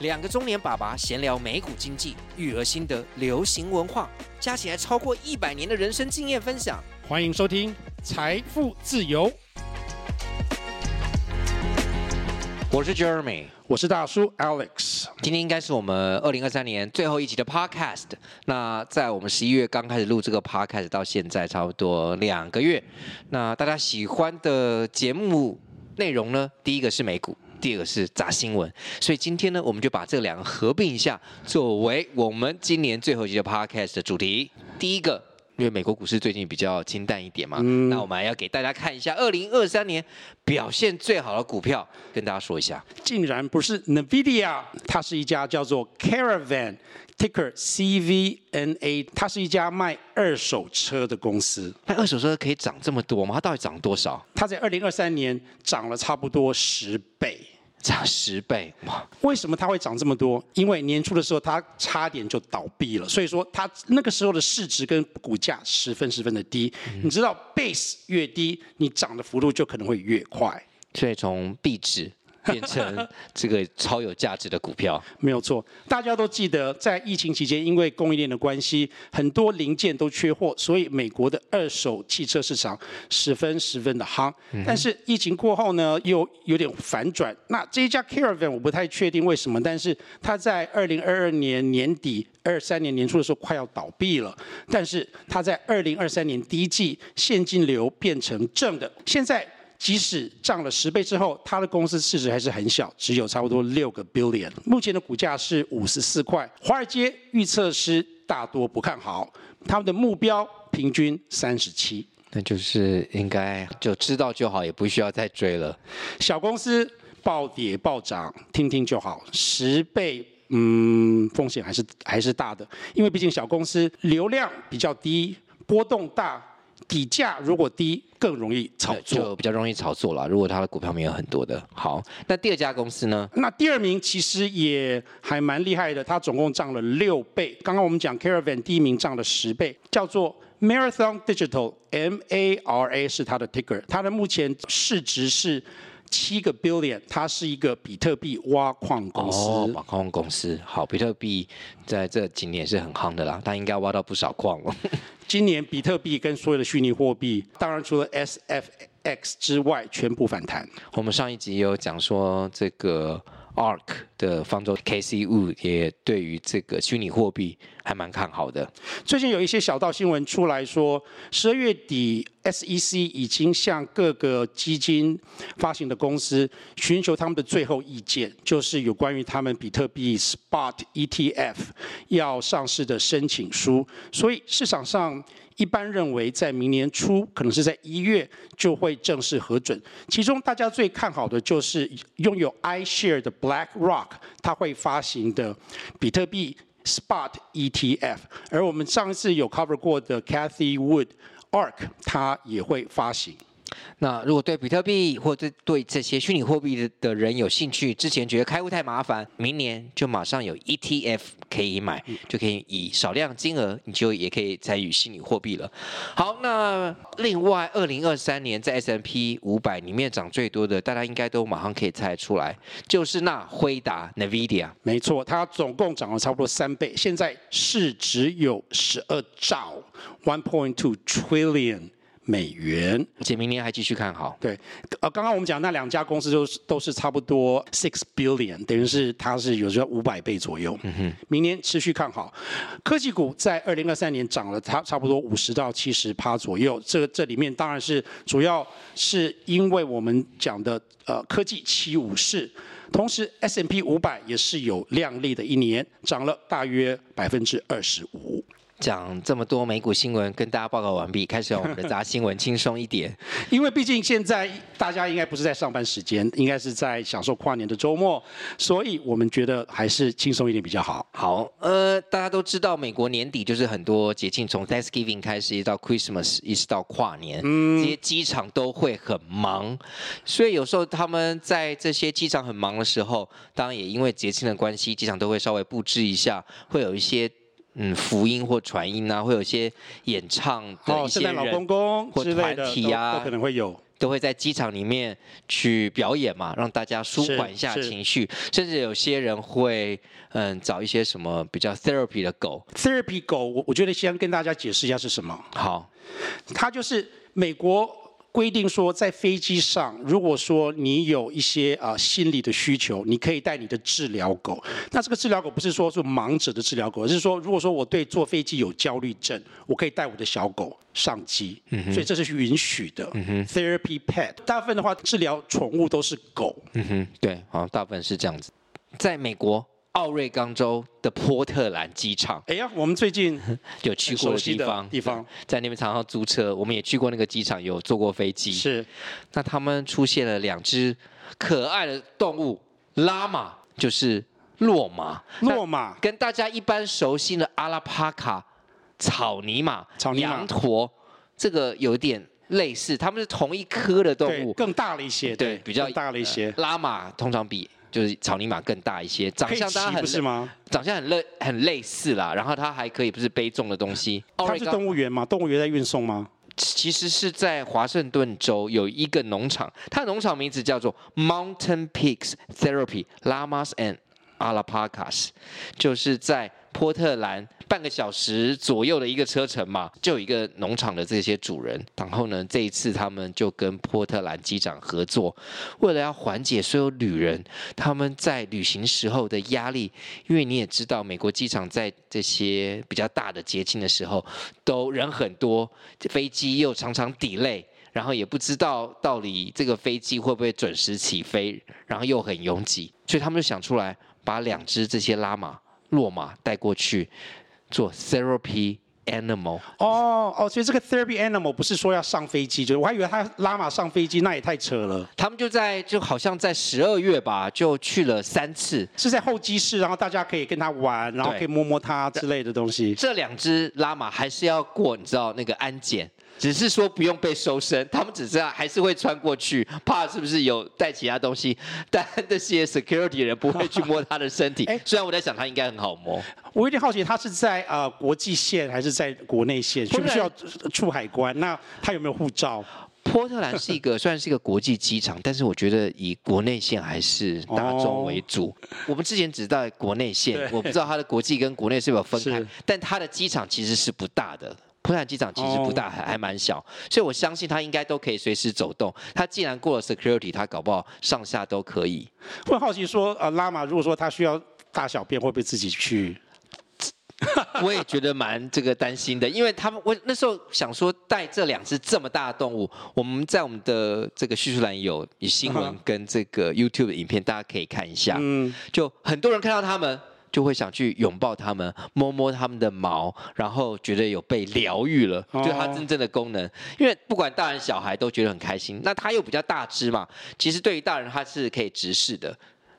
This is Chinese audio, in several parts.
两个中年爸爸闲聊美股经济、育儿心得、流行文化，加起来超过一百年的人生经验分享。欢迎收听《财富自由》。我是 Jeremy，我是大叔 Alex。今天应该是我们二零二三年最后一集的 Podcast。那在我们十一月刚开始录这个 Podcast 到现在差不多两个月。那大家喜欢的节目内容呢？第一个是美股。第二个是砸新闻，所以今天呢，我们就把这两个合并一下，作为我们今年最后一集的 Podcast 的主题。第一个，因为美国股市最近比较清淡一点嘛，嗯、那我们还要给大家看一下二零二三年表现最好的股票，跟大家说一下。竟然不是 NVIDIA，它是一家叫做 Caravan。Ticker CVNA，它是一家卖二手车的公司。那二手车可以涨这么多吗？它到底涨多少？它在二零二三年涨了差不多十倍，涨十倍哇！为什么它会涨这么多？因为年初的时候它差点就倒闭了，所以说它那个时候的市值跟股价十分十分的低。嗯、你知道，base 越低，你涨的幅度就可能会越快。所以从壁纸。变成这个超有价值的股票，没有错。大家都记得，在疫情期间，因为供应链的关系，很多零件都缺货，所以美国的二手汽车市场十分十分的夯。但是疫情过后呢，又有点反转。那这一家 Caravan 我不太确定为什么，但是它在二零二二年年底、二三年年初的时候快要倒闭了，但是它在二零二三年第一季现金流变成正的，现在。即使涨了十倍之后，它的公司市值还是很小，只有差不多六个 billion。目前的股价是五十四块。华尔街预测师大多不看好，他们的目标平均三十七。那就是应该就知道就好，也不需要再追了。小公司暴跌暴涨，听听就好。十倍，嗯，风险还是还是大的，因为毕竟小公司流量比较低，波动大。底价如果低，更容易炒作，就比较容易炒作了。如果它的股票没有很多的，好，那第二家公司呢？那第二名其实也还蛮厉害的，它总共涨了六倍。刚刚我们讲 Caravan 第一名涨了十倍，叫做 Marathon Digital，M A R A 是它的 ticker，它的目前市值是七个 billion，它是一个比特币挖矿公司。哦，挖矿公司，好，比特币在这几年是很夯的啦，它应该挖到不少矿了。今年比特币跟所有的虚拟货币，当然除了 SFX 之外，全部反弹。我们上一集也有讲说这个。ARK 的方舟 K C Wu 也对于这个虚拟货币还蛮看好的。最近有一些小道新闻出来说，十二月底 SEC 已经向各个基金发行的公司寻求他们的最后意见，就是有关于他们比特币 Spot ETF 要上市的申请书。所以市场上。一般认为，在明年初，可能是在一月就会正式核准。其中，大家最看好的就是拥有 iShare 的 BlackRock，它会发行的比特币 Spot ETF。而我们上一次有 cover 过的 Cathy Wood ARK，它也会发行。那如果对比特币或者对这些虚拟货币的的人有兴趣，之前觉得开户太麻烦，明年就马上有 ETF 可以买，就可以以少量金额，你就也可以参与虚拟货币了。好，那另外二零二三年在 S M P 五百里面涨最多的，大家应该都马上可以猜出来，就是那辉达 NVIDIA。没错，它总共涨了差不多三倍，现在市值有十二兆 one point two trillion。美元，而且明年还继续看好。对，呃，刚刚我们讲那两家公司都是都是差不多 six billion，等于是它是有时候五百倍左右。嗯哼，明年持续看好。科技股在二零二三年涨了差差不多五十到七十趴左右。这这里面当然是主要是因为我们讲的呃科技七五式，同时，S M P 五百也是有亮丽的一年，涨了大约百分之二十五。讲这么多美股新闻，跟大家报告完毕，开始我们的杂新闻，轻松一点。因为毕竟现在大家应该不是在上班时间，应该是在享受跨年的周末，所以我们觉得还是轻松一点比较好。好，呃，大家都知道，美国年底就是很多节庆，从 Thanksgiving 开始，一直到 Christmas，一直到跨年，嗯，这些机场都会很忙，所以有时候他们在这些机场很忙的时候，当然也因为节庆的关系，机场都会稍微布置一下，会有一些。嗯，福音或传音啊，会有一些演唱的一些人，老公公或团体啊，可能会有。都会在机场里面去表演嘛，让大家舒缓一下情绪，甚至有些人会嗯找一些什么比较 therapy 的狗。therapy 狗，我我觉得先跟大家解释一下是什么。好，它就是美国。规定说，在飞机上，如果说你有一些啊、呃、心理的需求，你可以带你的治疗狗。那这个治疗狗不是说是盲者的治疗狗，而是说，如果说我对坐飞机有焦虑症，我可以带我的小狗上机。嗯、所以这是允许的。嗯、Therapy pet，大部分的话治疗宠物都是狗。嗯哼，对，好，大部分是这样子。在美国。奥瑞冈州的波特兰机场，哎呀，我们最近 有去过的地方，地方在那边常常租车，我们也去过那个机场，有坐过飞机。是，那他们出现了两只可爱的动物，拉玛就是骆马，骆马跟大家一般熟悉的阿拉帕卡草泥马、草泥马羊驼，这个有点类似，他们是同一科的动物，更大了一些，对，对比较大了一些。呃、拉玛通常比。就是草泥马更大一些，长相当然很，是吗？长相很类很类似啦，然后它还可以不是背重的东西。它是动物园吗？动物园在运送吗？其实是在华盛顿州有一个农场，它的农场名字叫做 Mountain Pigs Therapy Llamas and Alpacas，就是在。波特兰半个小时左右的一个车程嘛，就有一个农场的这些主人。然后呢，这一次他们就跟波特兰机长合作，为了要缓解所有旅人他们在旅行时候的压力，因为你也知道，美国机场在这些比较大的节庆的时候都人很多，飞机又常常底累然后也不知道到底这个飞机会不会准时起飞，然后又很拥挤，所以他们就想出来把两只这些拉马。骆马带过去做 therapy animal 哦哦，所以这个 therapy animal 不是说要上飞机，就是我还以为他拉马上飞机，那也太扯了。他们就在就好像在十二月吧，就去了三次，是在候机室，然后大家可以跟他玩，然后可以摸摸它之类的东西。这两只拉马还是要过，你知道那个安检。只是说不用被搜身，他们只是还是会穿过去，怕是不是有带其他东西，但这些 security 人不会去摸他的身体。哎，虽然我在想他应该很好摸。我有点好奇，他是在呃国际线还是在国内线？需不需要出海关？那他有没有护照？波特兰是一个虽然是一个国际机场，但是我觉得以国内线还是大众为主。哦、我们之前只在国内线，我不知道它的国际跟国内是否分开，但它的机场其实是不大的。波特兰机场其实不大，还还蛮小，所以我相信他应该都可以随时走动。他既然过了 security，他搞不好上下都可以。会好奇说，呃，拉玛如果说他需要大小便，会不会自己去？我也觉得蛮这个担心的，因为他们我那时候想说带这两只这么大的动物，我们在我们的这个叙述栏有有新闻跟这个 YouTube 的影片，大家可以看一下。嗯，就很多人看到他们。就会想去拥抱它们，摸摸它们的毛，然后觉得有被疗愈了，就它真正的功能。因为不管大人小孩都觉得很开心。那它又比较大只嘛，其实对于大人它是可以直视的。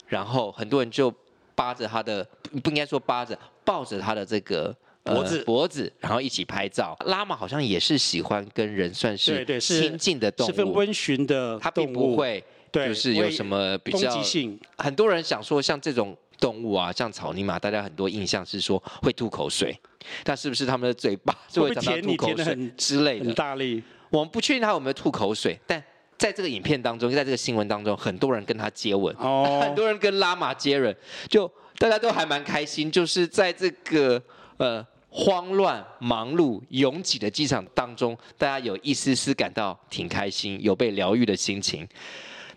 然后很多人就扒着它的，不应该说扒着，抱着它的这个脖子脖子，然后一起拍照。拉玛好像也是喜欢跟人算是亲近的动物，十分温驯的，它并不会就是有什么比较攻击性。很多人想说像这种。动物啊，像草泥马，大家很多印象是说会吐口水，但是不是他们的嘴巴 就会长到吐口水之类的？很大力。我们不确定他有没有吐口水，但在这个影片当中，在这个新闻当中，很多人跟他接吻，哦、很多人跟拉玛接吻，就大家都还蛮开心。就是在这个呃慌乱、忙碌、拥挤的机场当中，大家有一丝丝感到挺开心，有被疗愈的心情。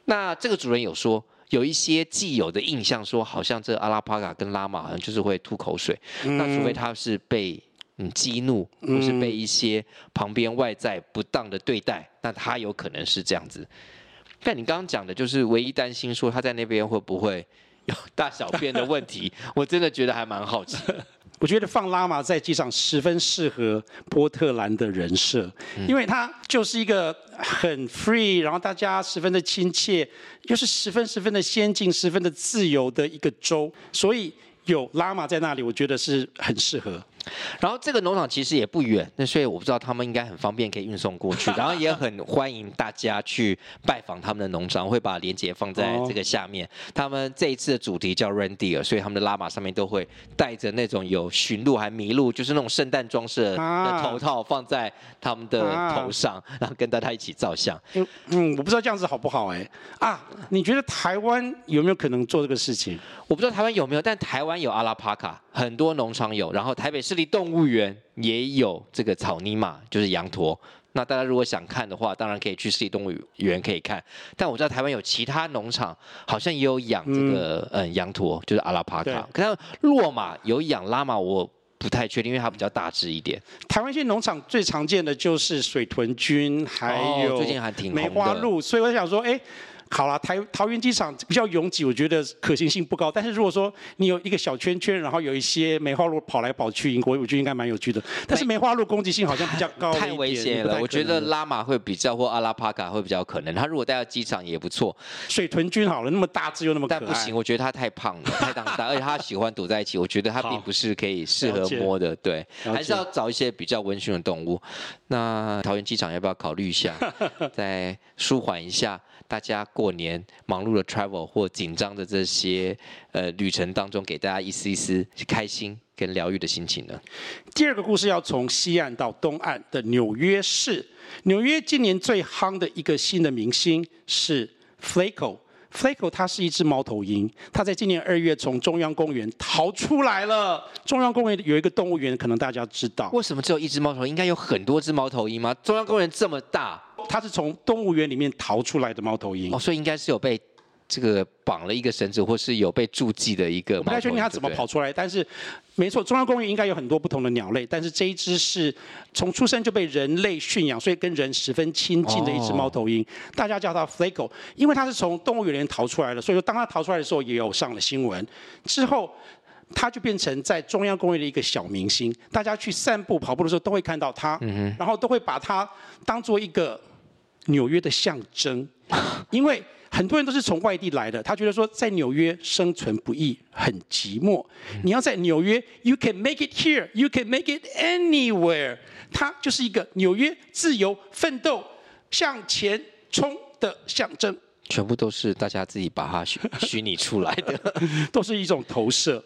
那这个主人有说。有一些既有的印象，说好像这阿拉帕卡跟拉玛好像就是会吐口水，嗯、那除非他是被嗯激怒，或是被一些旁边外在不当的对待，那他有可能是这样子。但你刚刚讲的就是唯一担心说他在那边会不会有大小便的问题，我真的觉得还蛮好奇。我觉得放拉玛在机场十分适合波特兰的人设，因为它就是一个很 free，然后大家十分的亲切，又是十分十分的先进、十分的自由的一个州，所以有拉玛在那里，我觉得是很适合。然后这个农场其实也不远，那所以我不知道他们应该很方便可以运送过去，然后也很欢迎大家去拜访他们的农场，会把链接放在这个下面。他们这一次的主题叫 Reindeer，所以他们的拉玛上面都会带着那种有驯鹿还麋鹿，就是那种圣诞装饰的头套放在他们的头上，然后跟大家一起照相。嗯，我不知道这样子好不好哎啊？你觉得台湾有没有可能做这个事情？我不知道台湾有没有，但台湾有阿拉帕卡，很多农场有，然后台北市立动物园也有这个草泥马，就是羊驼。那大家如果想看的话，当然可以去市立动物园可以看。但我知道台湾有其他农场好像也有养这个嗯，嗯羊驼，就是阿拉帕卡。可是骆马有养拉玛，我不太确定，因为它比较大只一点。台湾一些农场最常见的就是水豚菌，还有最近还挺梅花鹿，所以我想说，哎。好了，台桃园机场比较拥挤，我觉得可行性不高。但是如果说你有一个小圈圈，然后有一些梅花鹿跑来跑去，我我觉得应该蛮有趣的。但是梅花鹿攻击性好像比较高，太危险了。我觉得拉玛会比较或阿拉帕卡会比较可能。他如果带到机场也不错。水豚君好了，那么大只又那么可爱。但不行，我觉得他太胖了，太大，而且他喜欢躲在一起，我觉得他并不是可以适合摸的。对，还是要找一些比较温驯的动物。那桃园机场要不要考虑一下，再舒缓一下？大家过年忙碌的 travel 或紧张的这些呃旅程当中，给大家一丝一丝开心跟疗愈的心情呢？第二个故事要从西岸到东岸的纽约市。纽约今年最夯的一个新的明星是 Flaco。Flaco 它是一只猫头鹰，它在今年二月从中央公园逃出来了。中央公园有一个动物园，可能大家知道。为什么只有一只猫头鹰？应该有很多只猫头鹰吗？中央公园这么大。它是从动物园里面逃出来的猫头鹰，哦，所以应该是有被这个绑了一个绳子，或是有被注记的一个。我不太确定它怎么跑出来，但是没错，中央公园应该有很多不同的鸟类，但是这一只是从出生就被人类驯养，所以跟人十分亲近的一只猫头鹰。大家叫它 Flaco，因为它是从动物园里面逃出来的，所以说当它逃出来的时候也有上了新闻。之后。它就变成在中央公园的一个小明星，大家去散步、跑步的时候都会看到他，然后都会把它当做一个纽约的象征，因为很多人都是从外地来的，他觉得说在纽约生存不易，很寂寞。你要在纽约，You can make it here, you can make it anywhere。它就是一个纽约自由奋斗向前冲的象征。全部都是大家自己把它虚虚拟出来的，都是一种投射。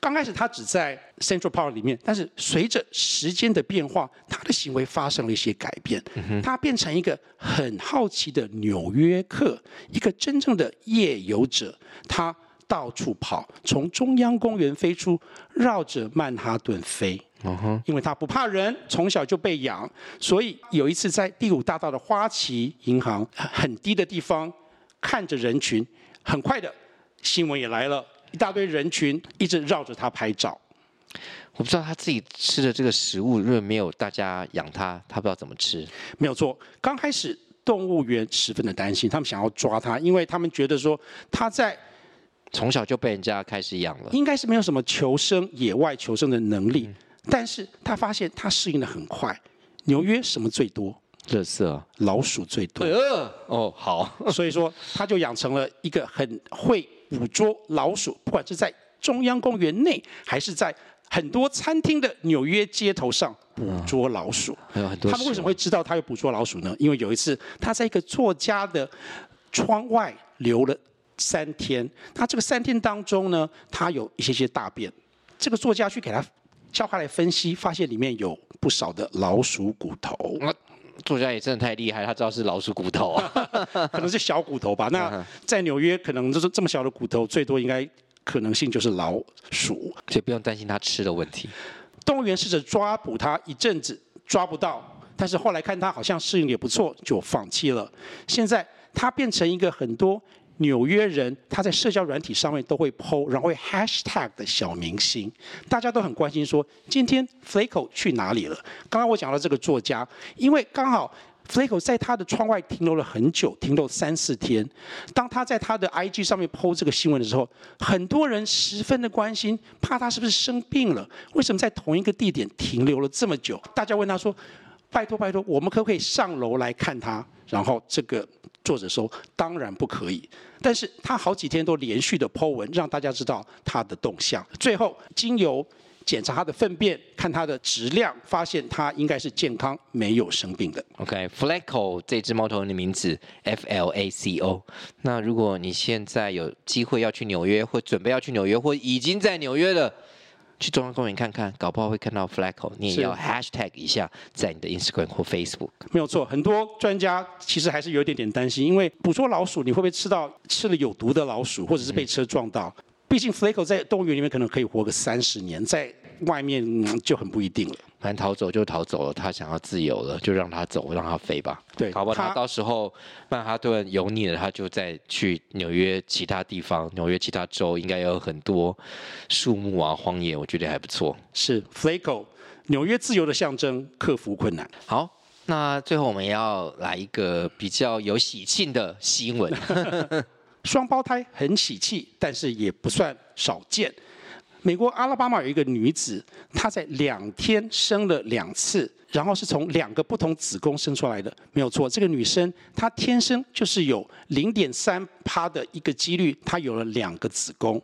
刚开始他只在 Central Park 里面，但是随着时间的变化，他的行为发生了一些改变。他变成一个很好奇的纽约客，一个真正的夜游者。他到处跑，从中央公园飞出，绕着曼哈顿飞。嗯因为他不怕人，从小就被养，所以有一次在第五大道的花旗银行很低的地方，看着人群，很快的新闻也来了。一大堆人群一直绕着他拍照，我不知道他自己吃的这个食物，如果没有大家养他，他不知道怎么吃。没有错，刚开始动物园十分的担心，他们想要抓他，因为他们觉得说他在从小就被人家开始养了，应该是没有什么求生、野外求生的能力。嗯、但是他发现他适应的很快。纽约什么最多？垃圾，老鼠最多。呃、哦，好，所以说他就养成了一个很会。捕捉老鼠，不管是在中央公园内，还是在很多餐厅的纽约街头上捕捉老鼠。还有很多。他们为什么会知道他有捕捉老鼠呢？因为有一次他在一个作家的窗外留了三天，他这个三天当中呢，他有一些些大便。这个作家去给他叫他来分析，发现里面有不少的老鼠骨头。作家也真的太厉害，他知道是老鼠骨头啊，可能是小骨头吧。那在纽约，可能就是这么小的骨头，最多应该可能性就是老鼠，所以不用担心它吃的问题。动物园试着抓捕它一阵子，抓不到，但是后来看它好像适应也不错，就放弃了。现在它变成一个很多。纽约人他在社交软体上面都会 po，然后会 hashtag 的小明星，大家都很关心说今天 Flaco 去哪里了？刚刚我讲到这个作家，因为刚好 Flaco 在他的窗外停留了很久，停留三四天。当他在他的 IG 上面 po 这个新闻的时候，很多人十分的关心，怕他是不是生病了？为什么在同一个地点停留了这么久？大家问他说：“拜托拜托，我们可不可以上楼来看他？”然后这个。作者说：“当然不可以。”但是他好几天都连续的 po 文，让大家知道他的动向。最后，经由检查他的粪便，看他的质量，发现他应该是健康，没有生病的。OK，Flacco 这只猫头鹰的名字 F L A C O。那如果你现在有机会要去纽约，或准备要去纽约，或已经在纽约了。去中央公园看看，搞不好会看到 Flaco，你也要 Hashtag 一下在你的 Instagram 或 Facebook。没有错，很多专家其实还是有一点点担心，因为捕捉老鼠，你会不会吃到吃了有毒的老鼠，或者是被车撞到？嗯、毕竟 Flaco 在动物园里面可能可以活个三十年，在外面、嗯、就很不一定了。反正逃走就逃走了，他想要自由了，就让他走，让他飞吧。对，好他到时候曼哈顿油腻了，他就再去纽约其他地方，纽约其他州应该有很多树木啊，荒野，我觉得还不错。是 Flaco，纽约自由的象征，克服困难。好，那最后我们要来一个比较有喜庆的新闻，双胞胎很喜气，但是也不算少见。美国阿拉巴马有一个女子，她在两天生了两次，然后是从两个不同子宫生出来的，没有错。这个女生她天生就是有零点三趴的一个几率，她有了两个子宫，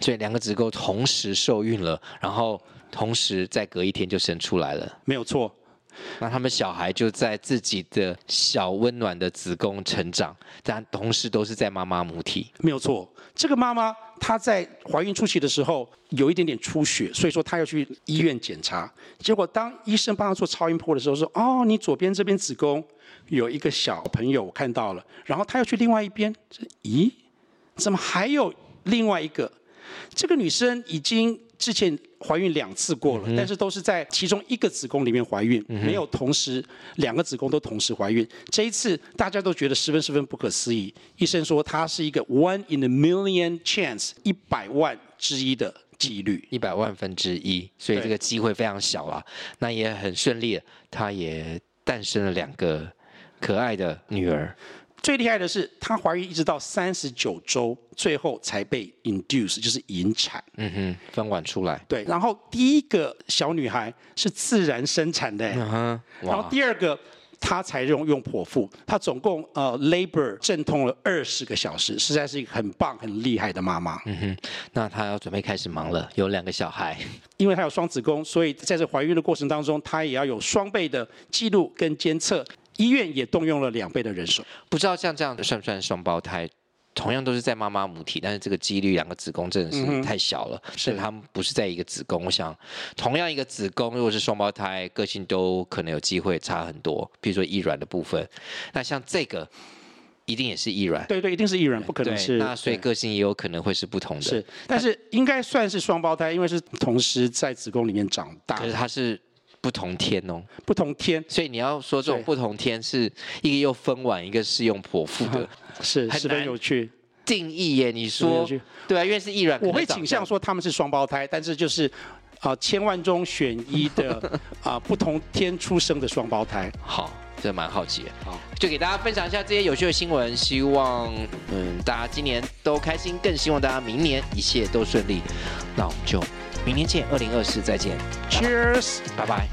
所以两个子宫同时受孕了，然后同时再隔一天就生出来了，没有错。那他们小孩就在自己的小温暖的子宫成长，但同时都是在妈妈母体，没有错。这个妈妈她在怀孕初期的时候有一点点出血，所以说她要去医院检查。结果当医生帮她做超音波的时候说：“哦，你左边这边子宫有一个小朋友，我看到了。”然后她要去另外一边，咦，怎么还有另外一个？这个女生已经。之前怀孕两次过了，但是都是在其中一个子宫里面怀孕，没有同时两个子宫都同时怀孕。这一次大家都觉得十分十分不可思议。医生说她是一个 one in a million chance，一百万之一的几率，一百万分之一，所以这个机会非常小了。那也很顺利，她也诞生了两个可爱的女儿。最厉害的是，她怀孕一直到三十九周，最后才被 induce，就是引产。嗯哼，分娩出来。对，然后第一个小女孩是自然生产的。嗯哼。然后第二个，她才用用剖腹，她总共呃 labor 阵痛了二十个小时，实在是一个很棒、很厉害的妈妈。嗯哼，那她要准备开始忙了，有两个小孩，因为她有双子宫，所以在这怀孕的过程当中，她也要有双倍的记录跟监测。医院也动用了两倍的人手，不知道像这样算不算双胞胎？同样都是在妈妈母体，但是这个几率两个子宫真的是太小了，所以他们不是在一个子宫。我想，同样一个子宫，如果是双胞胎，个性都可能有机会差很多。比如说易卵的部分，那像这个一定也是易卵，对对，一定是易卵，不可能是。那所以个性也有可能会是不同的。是，但是应该算是双胞胎，因为是同时在子宫里面长大。可是他是。不同天哦，不同天，所以你要说这种不同天是一个又分娩，一个是用剖腹的，是十分有趣定义耶。你说对啊，因为是异卵，我会倾向说他们是双胞胎，但是就是啊、呃，千万中选一的 啊、呃，不同天出生的双胞胎。好，这蛮好奇。好，就给大家分享一下这些有趣的新闻，希望嗯大家今年都开心，更希望大家明年一切都顺利。那我们就。明年见，二零二四再见，Cheers，拜拜。